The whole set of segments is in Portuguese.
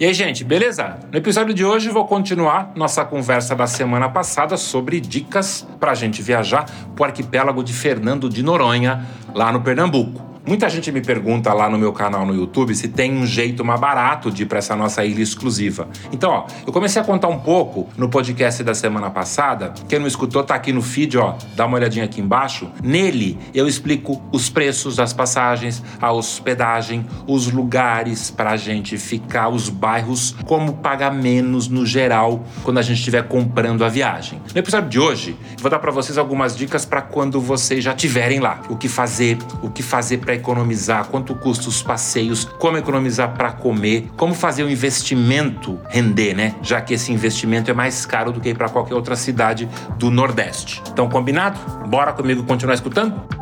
E aí, gente, beleza? No episódio de hoje vou continuar nossa conversa da semana passada sobre dicas para a gente viajar para o arquipélago de Fernando de Noronha, lá no Pernambuco. Muita gente me pergunta lá no meu canal no YouTube se tem um jeito mais barato de ir para essa nossa ilha exclusiva. Então, ó, eu comecei a contar um pouco no podcast da semana passada. Quem não escutou tá aqui no feed, ó, dá uma olhadinha aqui embaixo. Nele eu explico os preços das passagens, a hospedagem, os lugares para a gente ficar, os bairros, como pagar menos no geral quando a gente estiver comprando a viagem. No episódio de hoje, vou dar para vocês algumas dicas para quando vocês já estiverem lá. O que fazer, o que fazer para economizar, quanto custa os passeios, como economizar para comer, como fazer o investimento render, né? Já que esse investimento é mais caro do que ir para qualquer outra cidade do Nordeste. Então, combinado? Bora comigo continuar escutando?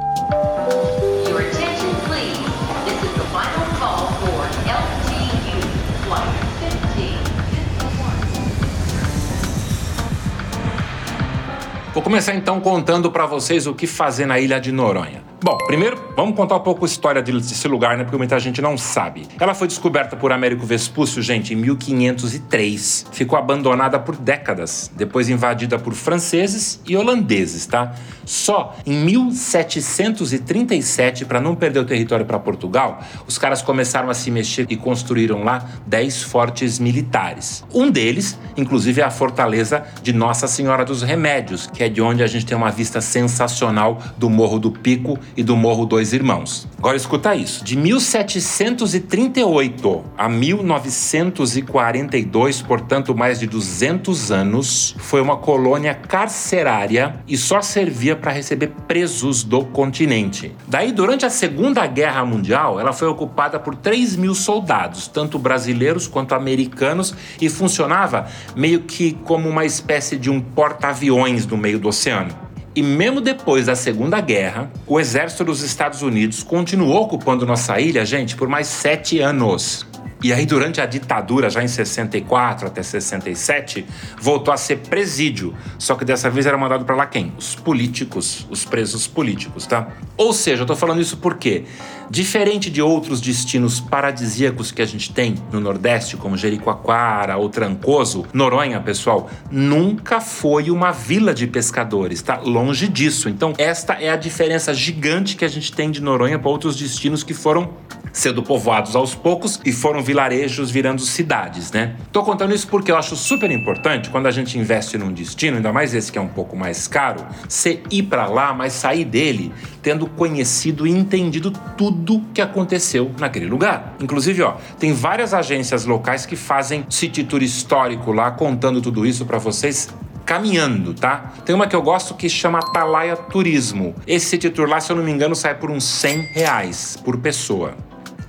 Vou começar então contando para vocês o que fazer na ilha de Noronha. Bom, primeiro vamos contar um pouco a história desse lugar, né? Porque muita gente não sabe. Ela foi descoberta por Américo Vespúcio, gente, em 1503. Ficou abandonada por décadas, depois invadida por franceses e holandeses, tá? Só em 1737, para não perder o território para Portugal, os caras começaram a se mexer e construíram lá 10 fortes militares. Um deles, inclusive, é a fortaleza de Nossa Senhora dos Remédios, que é de onde a gente tem uma vista sensacional do Morro do Pico e do Morro Dois Irmãos. Agora escuta isso: de 1738 a 1942, portanto mais de 200 anos, foi uma colônia carcerária e só servia para receber presos do continente. Daí, durante a Segunda Guerra Mundial, ela foi ocupada por 3 mil soldados, tanto brasileiros quanto americanos, e funcionava meio que como uma espécie de um porta-aviões no meio do oceano. E mesmo depois da Segunda Guerra, o exército dos Estados Unidos continuou ocupando nossa ilha, gente, por mais sete anos. E aí, durante a ditadura, já em 64 até 67, voltou a ser presídio. Só que dessa vez era mandado para lá quem? Os políticos, os presos políticos, tá? Ou seja, eu tô falando isso porque, diferente de outros destinos paradisíacos que a gente tem no Nordeste, como Jericoacoara ou Trancoso, Noronha, pessoal, nunca foi uma vila de pescadores, tá? Longe disso. Então, esta é a diferença gigante que a gente tem de Noronha para outros destinos que foram sendo povoados aos poucos e foram vilarejos virando cidades, né? Tô contando isso porque eu acho super importante quando a gente investe num destino, ainda mais esse que é um pouco mais caro, você ir para lá, mas sair dele tendo conhecido e entendido tudo que aconteceu naquele lugar. Inclusive, ó, tem várias agências locais que fazem city tour histórico lá contando tudo isso para vocês caminhando, tá? Tem uma que eu gosto que chama Atalaia Turismo. Esse city tour lá, se eu não me engano, sai por uns 100 reais por pessoa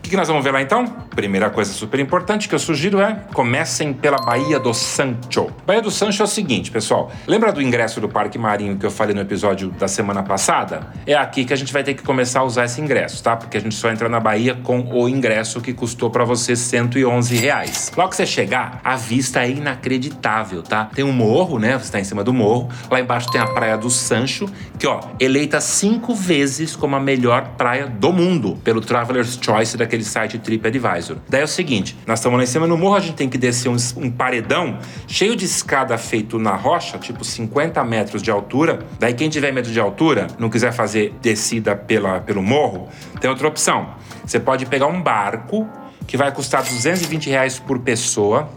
que, que nós vamos ver lá então? Primeira coisa super importante que eu sugiro é comecem pela Baía do Sancho. Baía do Sancho é o seguinte, pessoal. Lembra do ingresso do Parque Marinho que eu falei no episódio da semana passada? É aqui que a gente vai ter que começar a usar esse ingresso, tá? Porque a gente só entra na Bahia com o ingresso que custou para você 111 reais. Logo que você chegar, a vista é inacreditável, tá? Tem um morro, né? Você está em cima do morro. Lá embaixo tem a Praia do Sancho, que ó, eleita cinco vezes como a melhor praia do mundo pelo Traveler's Choice daquele aquele site TripAdvisor. Daí é o seguinte: nós estamos lá em cima no morro, a gente tem que descer um, um paredão cheio de escada feito na rocha, tipo 50 metros de altura. Daí quem tiver medo de altura, não quiser fazer descida pela, pelo morro, tem outra opção. Você pode pegar um barco que vai custar 220 reais por pessoa.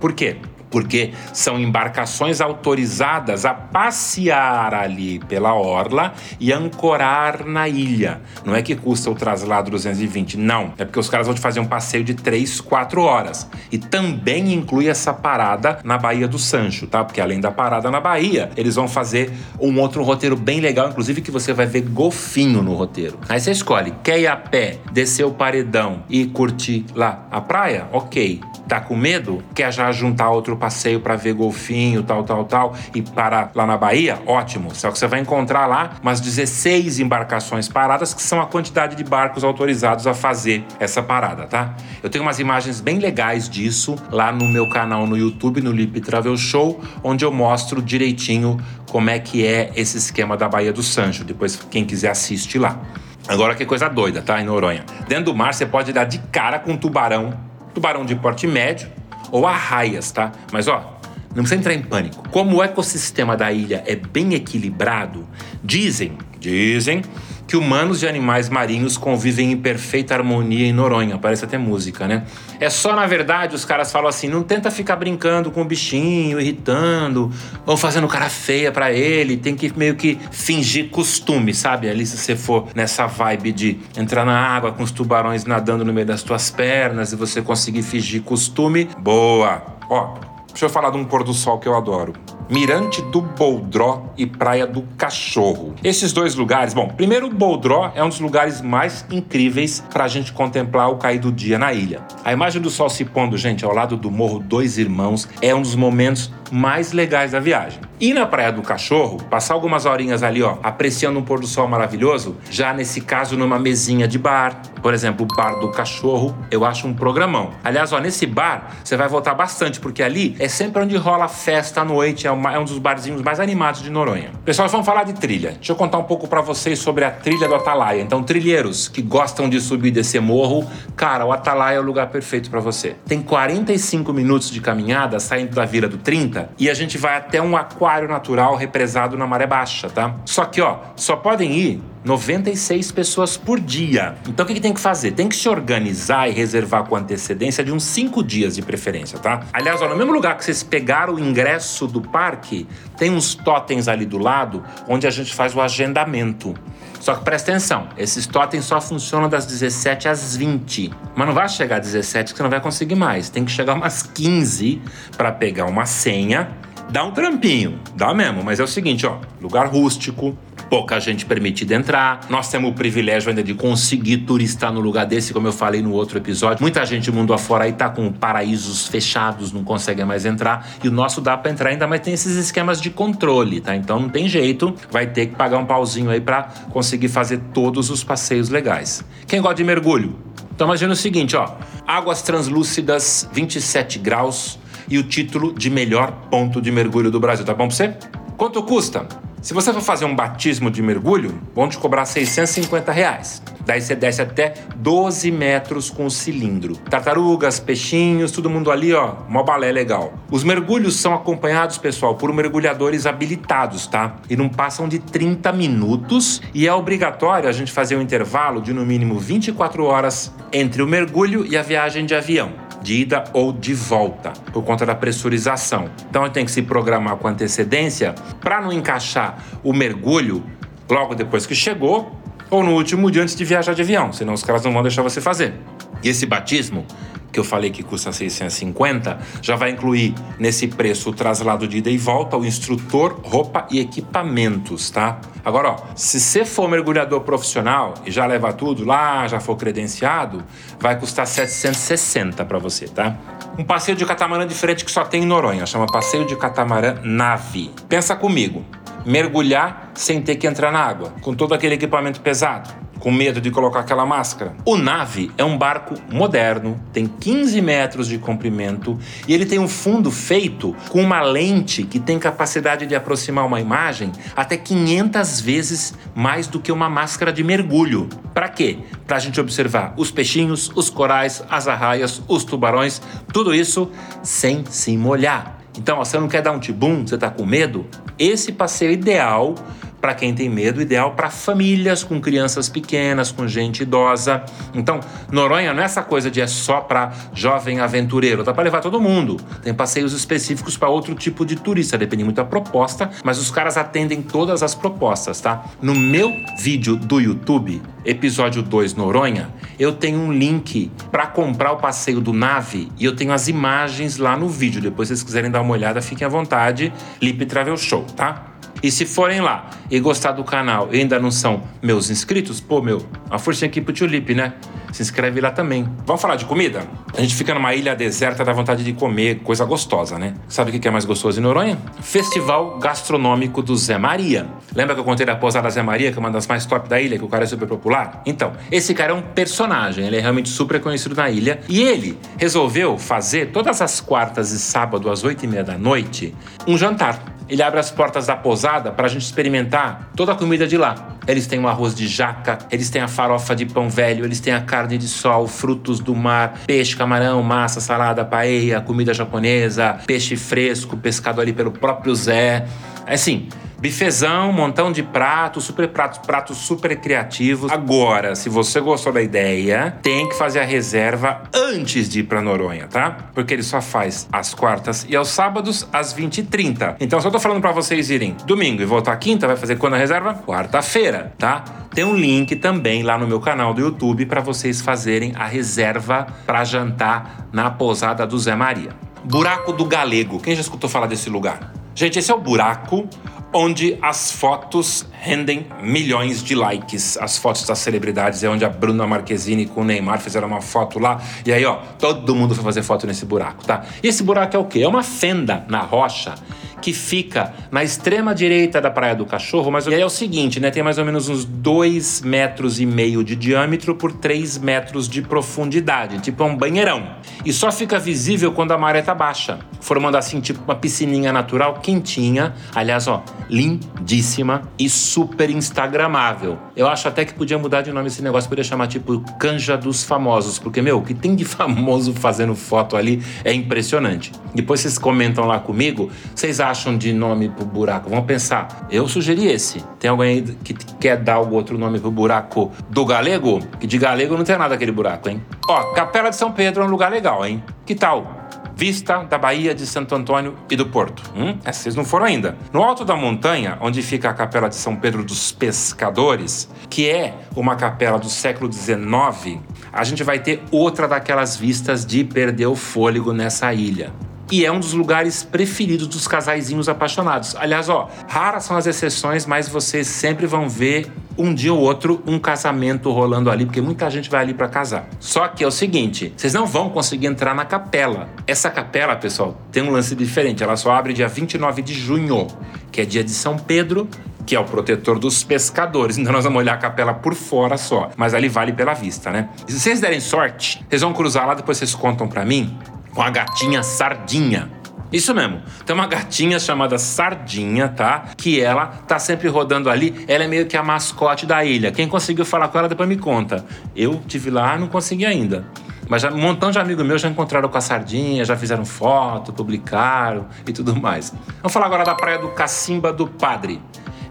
Por quê? Porque são embarcações autorizadas a passear ali pela orla e ancorar na ilha. Não é que custa o traslado 220, não. É porque os caras vão te fazer um passeio de 3, 4 horas. E também inclui essa parada na Baía do Sancho, tá? Porque além da parada na Bahia, eles vão fazer um outro roteiro bem legal, inclusive que você vai ver golfinho no roteiro. Aí você escolhe, quer ir a pé, descer o paredão e curtir lá a praia? Ok. Tá com medo? Quer já juntar outro passeio para ver golfinho, tal, tal, tal, e parar lá na Bahia? Ótimo. Só que você vai encontrar lá umas 16 embarcações paradas, que são a quantidade de barcos autorizados a fazer essa parada, tá? Eu tenho umas imagens bem legais disso lá no meu canal no YouTube, no Lip Travel Show, onde eu mostro direitinho como é que é esse esquema da Baía do Sancho. Depois, quem quiser, assiste lá. Agora que coisa doida, tá? Em Noronha. Dentro do mar, você pode dar de cara com um tubarão tubarão de porte médio ou arraias, tá? Mas ó, não precisa entrar em pânico. Como o ecossistema da ilha é bem equilibrado, dizem, dizem que humanos e animais marinhos convivem em perfeita harmonia em Noronha. Parece até música, né? É só, na verdade, os caras falam assim: não tenta ficar brincando com o bichinho, irritando, ou fazendo cara feia para ele. Tem que meio que fingir costume, sabe? Ali, se você for nessa vibe de entrar na água com os tubarões nadando no meio das tuas pernas e você conseguir fingir costume, boa! Ó, deixa eu falar de um pôr do sol que eu adoro. Mirante do Boldró e Praia do Cachorro. Esses dois lugares, bom, primeiro o Boldró é um dos lugares mais incríveis para a gente contemplar o cair do dia na ilha. A imagem do sol se pondo, gente, ao lado do Morro Dois Irmãos é um dos momentos mais legais da viagem. E na Praia do Cachorro, passar algumas horinhas ali, ó, apreciando um pôr do sol maravilhoso, já nesse caso numa mesinha de bar, por exemplo, o Bar do Cachorro, eu acho um programão. Aliás, ó, nesse bar você vai voltar bastante, porque ali é sempre onde rola festa à noite, é, uma, é um dos barzinhos mais animados de Noronha. Pessoal, vamos falar de trilha. Deixa eu contar um pouco para vocês sobre a trilha do Atalaia. Então, trilheiros que gostam de subir e descer morro, cara, o Atalaia é o lugar perfeito para você. Tem 45 minutos de caminhada saindo da Vila do 30 e a gente vai até um aquário natural represado na maré baixa, tá? Só que, ó, só podem ir 96 pessoas por dia. Então o que, que, tem que fazer? Tem que se organizar e reservar com antecedência de uns 5 dias de preferência, tá? Aliás, ó, no mesmo lugar que vocês pegaram o ingresso do parque, tem uns totens ali do lado onde a gente faz o agendamento. Só que presta atenção, esses totens só funcionam das 17 às 20. Mas não vai chegar às 17 que você não vai conseguir mais. Tem que chegar umas 15 para pegar uma senha. Dá um trampinho, dá mesmo, mas é o seguinte, ó, lugar rústico, pouca gente permitida entrar. Nós temos o privilégio ainda de conseguir turistar no lugar desse, como eu falei no outro episódio. Muita gente mundo afora aí tá com paraísos fechados, não consegue mais entrar. E o nosso dá para entrar ainda, mas tem esses esquemas de controle, tá? Então não tem jeito, vai ter que pagar um pauzinho aí para conseguir fazer todos os passeios legais. Quem gosta de mergulho? Então imagina o seguinte, ó. Águas translúcidas, 27 graus e o título de melhor ponto de mergulho do Brasil. Tá bom pra você? Quanto custa? Se você for fazer um batismo de mergulho, vão te cobrar 650 reais. Daí você desce até 12 metros com o cilindro. Tartarugas, peixinhos, todo mundo ali, ó, mó balé legal. Os mergulhos são acompanhados, pessoal, por mergulhadores habilitados, tá? E não passam de 30 minutos e é obrigatório a gente fazer um intervalo de no mínimo 24 horas entre o mergulho e a viagem de avião de ida ou de volta, por conta da pressurização. Então tem que se programar com antecedência para não encaixar o mergulho logo depois que chegou ou no último dia antes de viajar de avião, senão os caras não vão deixar você fazer. E esse batismo que eu falei que custa 650, já vai incluir nesse preço o traslado de ida e volta, o instrutor, roupa e equipamentos, tá? Agora, ó, se você for mergulhador profissional e já leva tudo lá, já for credenciado, vai custar 760 para você, tá? Um passeio de catamarã diferente que só tem em Noronha, chama passeio de catamarã nave. Pensa comigo, mergulhar sem ter que entrar na água, com todo aquele equipamento pesado com medo de colocar aquela máscara. O Nave é um barco moderno, tem 15 metros de comprimento e ele tem um fundo feito com uma lente que tem capacidade de aproximar uma imagem até 500 vezes mais do que uma máscara de mergulho. Para quê? Para a gente observar os peixinhos, os corais, as arraias, os tubarões, tudo isso sem se molhar. Então, você não quer dar um tibum, você está com medo? Esse passeio ideal para quem tem medo, ideal para famílias com crianças pequenas, com gente idosa. Então, Noronha não é essa coisa de é só para jovem aventureiro, dá para levar todo mundo. Tem passeios específicos para outro tipo de turista, depende muito da proposta, mas os caras atendem todas as propostas, tá? No meu vídeo do YouTube, episódio 2 Noronha, eu tenho um link para comprar o passeio do Nave e eu tenho as imagens lá no vídeo. Depois, se vocês quiserem dar uma olhada, fiquem à vontade. Lip Travel Show, tá? E se forem lá e gostar do canal e ainda não são meus inscritos, pô, meu, uma forcinha aqui pro Tulip, né? Se inscreve lá também. Vamos falar de comida? A gente fica numa ilha deserta, dá vontade de comer coisa gostosa, né? Sabe o que é mais gostoso em Noronha? Festival Gastronômico do Zé Maria. Lembra que eu contei da posada Zé Maria, que é uma das mais top da ilha, que o cara é super popular? Então, esse cara é um personagem, ele é realmente super conhecido na ilha. E ele resolveu fazer todas as quartas e sábado às oito e meia da noite um jantar ele abre as portas da pousada para a gente experimentar toda a comida de lá. Eles têm o arroz de jaca, eles têm a farofa de pão velho, eles têm a carne de sol, frutos do mar, peixe, camarão, massa, salada, paella, comida japonesa, peixe fresco, pescado ali pelo próprio Zé. Assim, Bifezão, montão de pratos, super pratos, pratos super criativos. Agora, se você gostou da ideia, tem que fazer a reserva antes de ir para Noronha, tá? Porque ele só faz às quartas e aos sábados às 20h30. Então, se eu tô falando para vocês irem domingo e voltar quinta, vai fazer quando a reserva? Quarta-feira, tá? Tem um link também lá no meu canal do YouTube para vocês fazerem a reserva para jantar na pousada do Zé Maria. Buraco do Galego. Quem já escutou falar desse lugar? Gente, esse é o buraco onde as fotos rendem milhões de likes. As fotos das celebridades é onde a Bruna Marquezine com o Neymar fizeram uma foto lá. E aí, ó, todo mundo foi fazer foto nesse buraco, tá? E esse buraco é o quê? É uma fenda na rocha que fica na extrema direita da Praia do Cachorro, mas é o seguinte, né? Tem mais ou menos uns dois metros e meio de diâmetro por 3 metros de profundidade, tipo um banheirão. E só fica visível quando a maré tá baixa, formando assim tipo uma piscininha natural quentinha, aliás, ó, lindíssima e super instagramável. Eu acho até que podia mudar de nome esse negócio, podia chamar tipo Canja dos Famosos, porque meu, o que tem de famoso fazendo foto ali é impressionante. Depois vocês comentam lá comigo, vocês acham de nome pro buraco? Vamos pensar. Eu sugeri esse. Tem alguém aí que quer dar algum outro nome pro buraco do galego? Que de galego não tem nada aquele buraco, hein? Ó, Capela de São Pedro é um lugar legal, hein? Que tal? Vista da Baía de Santo Antônio e do Porto. Hum? É, vocês não foram ainda. No alto da montanha, onde fica a Capela de São Pedro dos Pescadores, que é uma capela do século XIX, a gente vai ter outra daquelas vistas de perder o fôlego nessa ilha e é um dos lugares preferidos dos casaizinhos apaixonados. Aliás, ó, raras são as exceções, mas vocês sempre vão ver um dia ou outro um casamento rolando ali, porque muita gente vai ali para casar. Só que é o seguinte, vocês não vão conseguir entrar na capela. Essa capela, pessoal, tem um lance diferente. Ela só abre dia 29 de junho, que é dia de São Pedro, que é o protetor dos pescadores. Então nós vamos olhar a capela por fora só, mas ali vale pela vista, né? Se vocês derem sorte, vocês vão cruzar lá, depois vocês contam para mim com a gatinha Sardinha. Isso mesmo. Tem uma gatinha chamada Sardinha, tá? Que ela tá sempre rodando ali. Ela é meio que a mascote da ilha. Quem conseguiu falar com ela, depois me conta. Eu tive lá, não consegui ainda. Mas já, um montão de amigos meus já encontraram com a Sardinha, já fizeram foto, publicaram e tudo mais. Vamos falar agora da praia do Cacimba do Padre.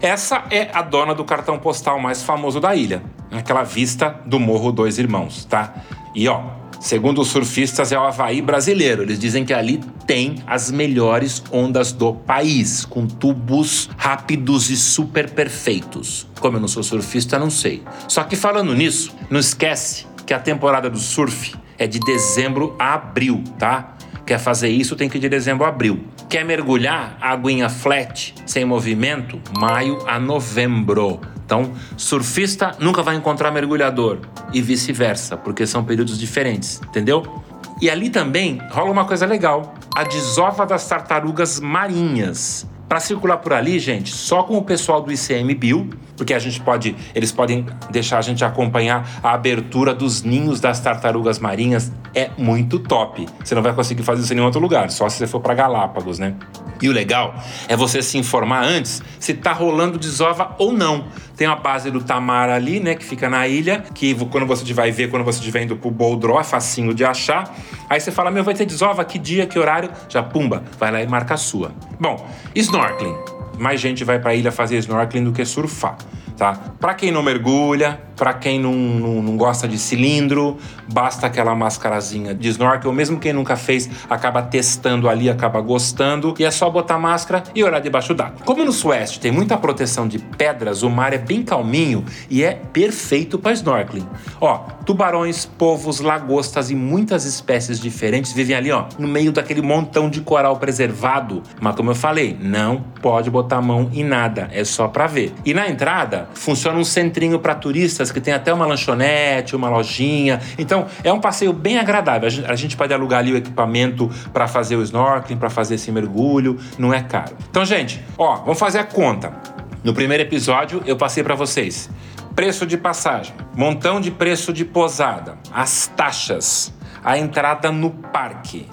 Essa é a dona do cartão postal mais famoso da ilha. Aquela vista do Morro Dois Irmãos, tá? E ó, Segundo os surfistas, é o Havaí brasileiro. Eles dizem que ali tem as melhores ondas do país, com tubos rápidos e super perfeitos. Como eu não sou surfista, não sei. Só que falando nisso, não esquece que a temporada do surf é de dezembro a abril, tá? Quer fazer isso, tem que ir de dezembro a abril. Quer mergulhar, aguinha flat, sem movimento, maio a novembro. Então, surfista nunca vai encontrar mergulhador e vice-versa, porque são períodos diferentes, entendeu? E ali também rola uma coisa legal: a desova das tartarugas marinhas. Para circular por ali, gente, só com o pessoal do ICMBio, porque a gente pode, eles podem deixar a gente acompanhar a abertura dos ninhos das tartarugas marinhas, é muito top. Você não vai conseguir fazer isso em nenhum outro lugar, só se você for para Galápagos, né? E o legal é você se informar antes se tá rolando desova ou não. Tem a base do Tamar ali, né, que fica na ilha, que quando você vai ver, quando você estiver indo pro Boldró, é facinho de achar. Aí você fala, meu, vai ter desova, que dia, que horário? Já, pumba, vai lá e marca a sua. Bom, snorkeling. Mais gente vai pra ilha fazer snorkeling do que surfar tá? Para quem não mergulha, para quem não, não, não, gosta de cilindro, basta aquela mascarazinha de snorkel. Mesmo quem nunca fez, acaba testando ali, acaba gostando. E é só botar máscara e olhar debaixo d'água. Como no Sueste tem muita proteção de pedras, o mar é bem calminho e é perfeito para snorkeling. Ó, tubarões, polvos, lagostas e muitas espécies diferentes vivem ali, ó, no meio daquele montão de coral preservado. Mas como eu falei, não pode botar a mão em nada, é só para ver. E na entrada, funciona um centrinho para turistas que tem até uma lanchonete, uma lojinha. Então, é um passeio bem agradável. A gente pode alugar ali o equipamento para fazer o snorkeling, para fazer esse mergulho, não é caro. Então, gente, ó, vamos fazer a conta. No primeiro episódio, eu passei para vocês preço de passagem, montão de preço de posada, as taxas, a entrada no parque.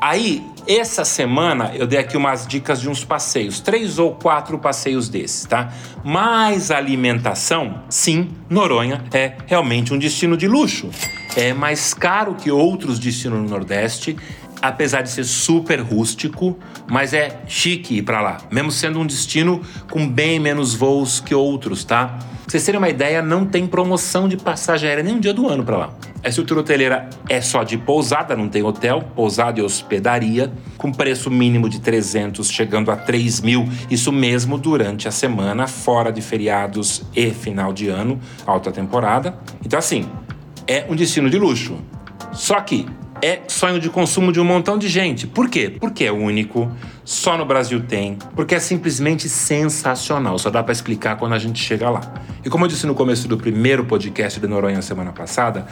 Aí, essa semana, eu dei aqui umas dicas de uns passeios, três ou quatro passeios desses, tá? Mais alimentação, sim, Noronha é realmente um destino de luxo. É mais caro que outros destinos no Nordeste, apesar de ser super rústico, mas é chique ir para lá, mesmo sendo um destino com bem menos voos que outros, tá? Pra vocês terem uma ideia, não tem promoção de passagem aérea nem um dia do ano para lá. A estrutura hoteleira é só de pousada, não tem hotel, pousada e hospedaria, com preço mínimo de 300, chegando a 3 mil, isso mesmo durante a semana, fora de feriados e final de ano, alta temporada. Então, assim, é um destino de luxo. Só que é sonho de consumo de um montão de gente. Por quê? Porque é único, só no Brasil tem, porque é simplesmente sensacional. Só dá para explicar quando a gente chega lá. E como eu disse no começo do primeiro podcast de Noronha semana passada,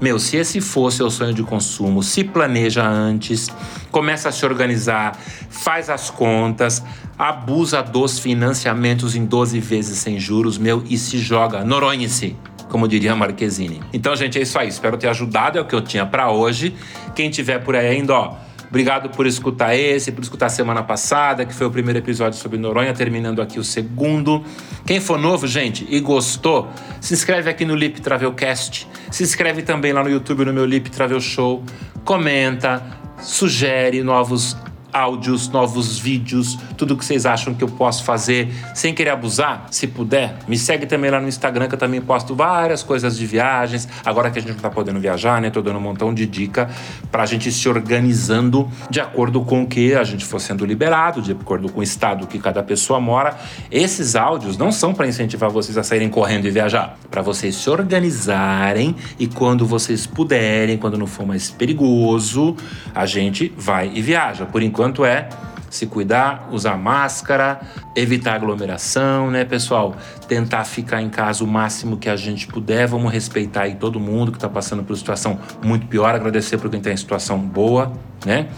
meu, se esse fosse o sonho de consumo, se planeja antes, começa a se organizar, faz as contas, abusa dos financiamentos em 12 vezes sem juros, meu, e se joga. Noronha-se como diria Marquezine. Então, gente, é isso aí. Espero ter ajudado, é o que eu tinha para hoje. Quem tiver por aí ainda, ó, Obrigado por escutar esse, por escutar a semana passada, que foi o primeiro episódio sobre Noronha, terminando aqui o segundo. Quem for novo, gente, e gostou, se inscreve aqui no Lip Travelcast. Se inscreve também lá no YouTube, no meu Lip Travel Show. Comenta, sugere novos áudios, novos vídeos, tudo que vocês acham que eu posso fazer sem querer abusar, se puder, me segue também lá no Instagram que eu também posto várias coisas de viagens. Agora que a gente não tá podendo viajar, né? Tô dando um montão de dica pra gente se organizando de acordo com o que a gente for sendo liberado, de acordo com o estado que cada pessoa mora. Esses áudios não são para incentivar vocês a saírem correndo e viajar, para vocês se organizarem e quando vocês puderem, quando não for mais perigoso, a gente vai e viaja. Por enquanto enquanto é se cuidar, usar máscara, evitar aglomeração, né, pessoal? Tentar ficar em casa o máximo que a gente puder. Vamos respeitar aí todo mundo que está passando por situação muito pior. Agradecer por quem está em situação boa, né?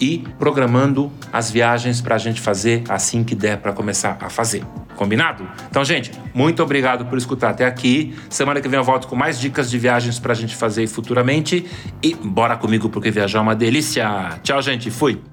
E programando as viagens para a gente fazer assim que der para começar a fazer. Combinado? Então, gente, muito obrigado por escutar até aqui. Semana que vem eu volto com mais dicas de viagens para a gente fazer futuramente. E bora comigo porque viajar é uma delícia. Tchau, gente. Fui.